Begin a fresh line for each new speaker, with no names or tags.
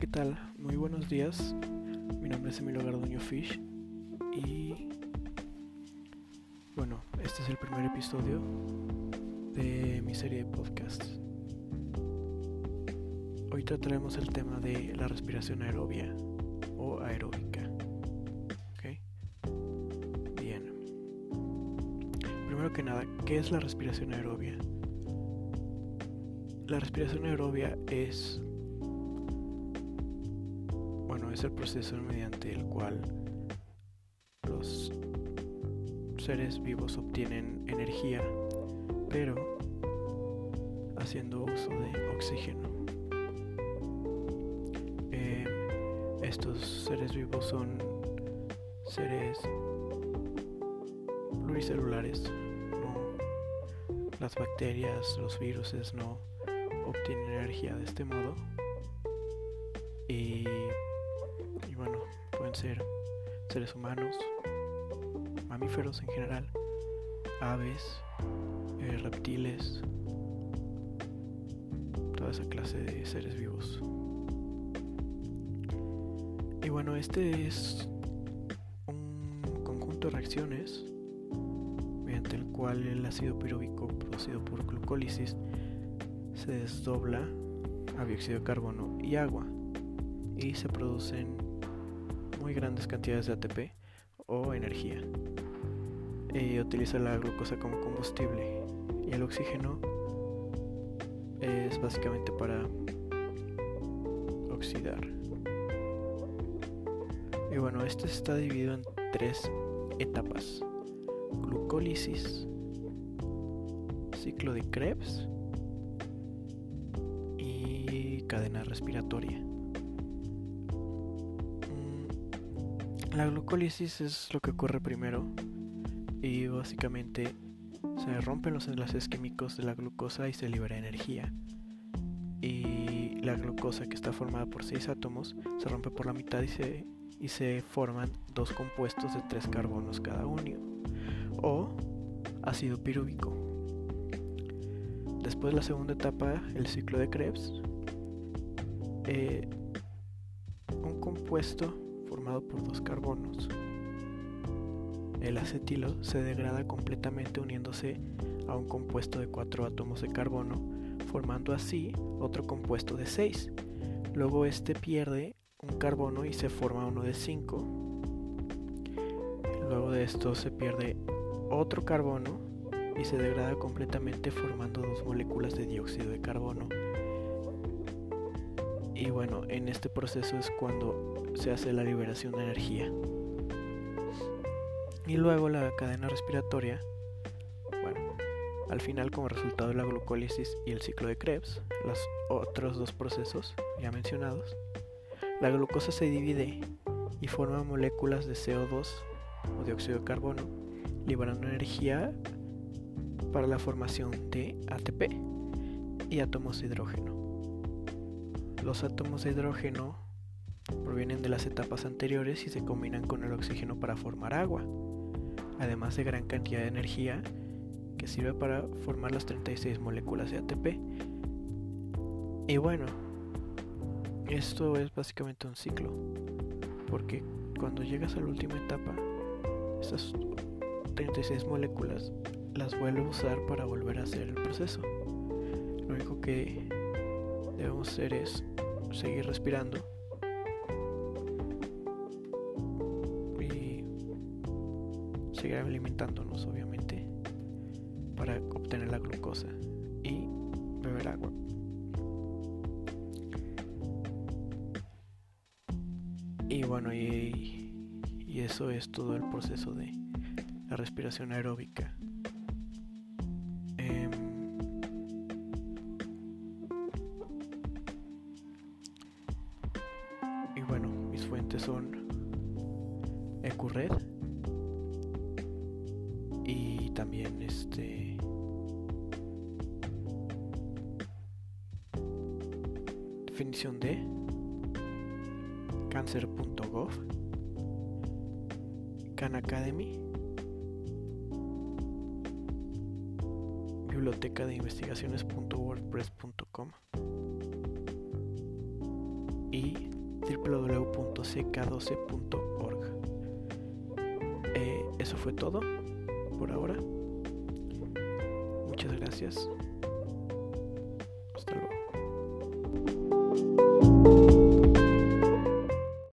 ¿qué tal? Muy buenos días. Mi nombre es Emilio Garduño Fish y bueno, este es el primer episodio de mi serie de podcasts. Hoy trataremos el tema de la respiración aerobia o aeróbica. Bien. Primero que nada, ¿qué es la respiración aerobia? La respiración aerobia es es el proceso mediante el cual los seres vivos obtienen energía, pero haciendo uso de oxígeno. Eh, estos seres vivos son seres pluricelulares, no, las bacterias, los virus no obtienen energía de este modo. Y ser seres humanos, mamíferos en general, aves, eh, reptiles, toda esa clase de seres vivos. Y bueno, este es un conjunto de reacciones mediante el cual el ácido piróbico producido por glucólisis se desdobla a dióxido de carbono y agua y se producen muy grandes cantidades de ATP o energía. Y utiliza la glucosa como combustible y el oxígeno es básicamente para oxidar. Y bueno, este está dividido en tres etapas. Glucólisis, ciclo de Krebs y cadena respiratoria. La glucólisis es lo que ocurre primero y básicamente se rompen los enlaces químicos de la glucosa y se libera energía. Y la glucosa que está formada por seis átomos se rompe por la mitad y se, y se forman dos compuestos de tres carbonos cada uno o ácido pirúvico. Después de la segunda etapa, el ciclo de Krebs, eh, un compuesto formado por dos carbonos. El acetilo se degrada completamente uniéndose a un compuesto de cuatro átomos de carbono, formando así otro compuesto de 6. Luego este pierde un carbono y se forma uno de 5. Luego de esto se pierde otro carbono y se degrada completamente formando dos moléculas de dióxido de carbono. Y bueno, en este proceso es cuando se hace la liberación de energía. Y luego la cadena respiratoria, bueno, al final como resultado de la glucólisis y el ciclo de Krebs, los otros dos procesos ya mencionados, la glucosa se divide y forma moléculas de CO2 o dióxido de carbono, liberando energía para la formación de ATP y átomos de hidrógeno. Los átomos de hidrógeno provienen de las etapas anteriores y se combinan con el oxígeno para formar agua, además de gran cantidad de energía que sirve para formar las 36 moléculas de ATP. Y bueno, esto es básicamente un ciclo, porque cuando llegas a la última etapa, esas 36 moléculas las vuelve a usar para volver a hacer el proceso. Lo único que debemos hacer es seguir respirando seguir alimentándonos obviamente para obtener la glucosa y beber agua. Y bueno, y, y eso es todo el proceso de la respiración aeróbica. Fuentes son Ecurred y también este definición de cancer.gov Khan Academy biblioteca de investigaciones.wordpress.com www.ck12.org. Eh, eso fue todo por ahora. Muchas gracias.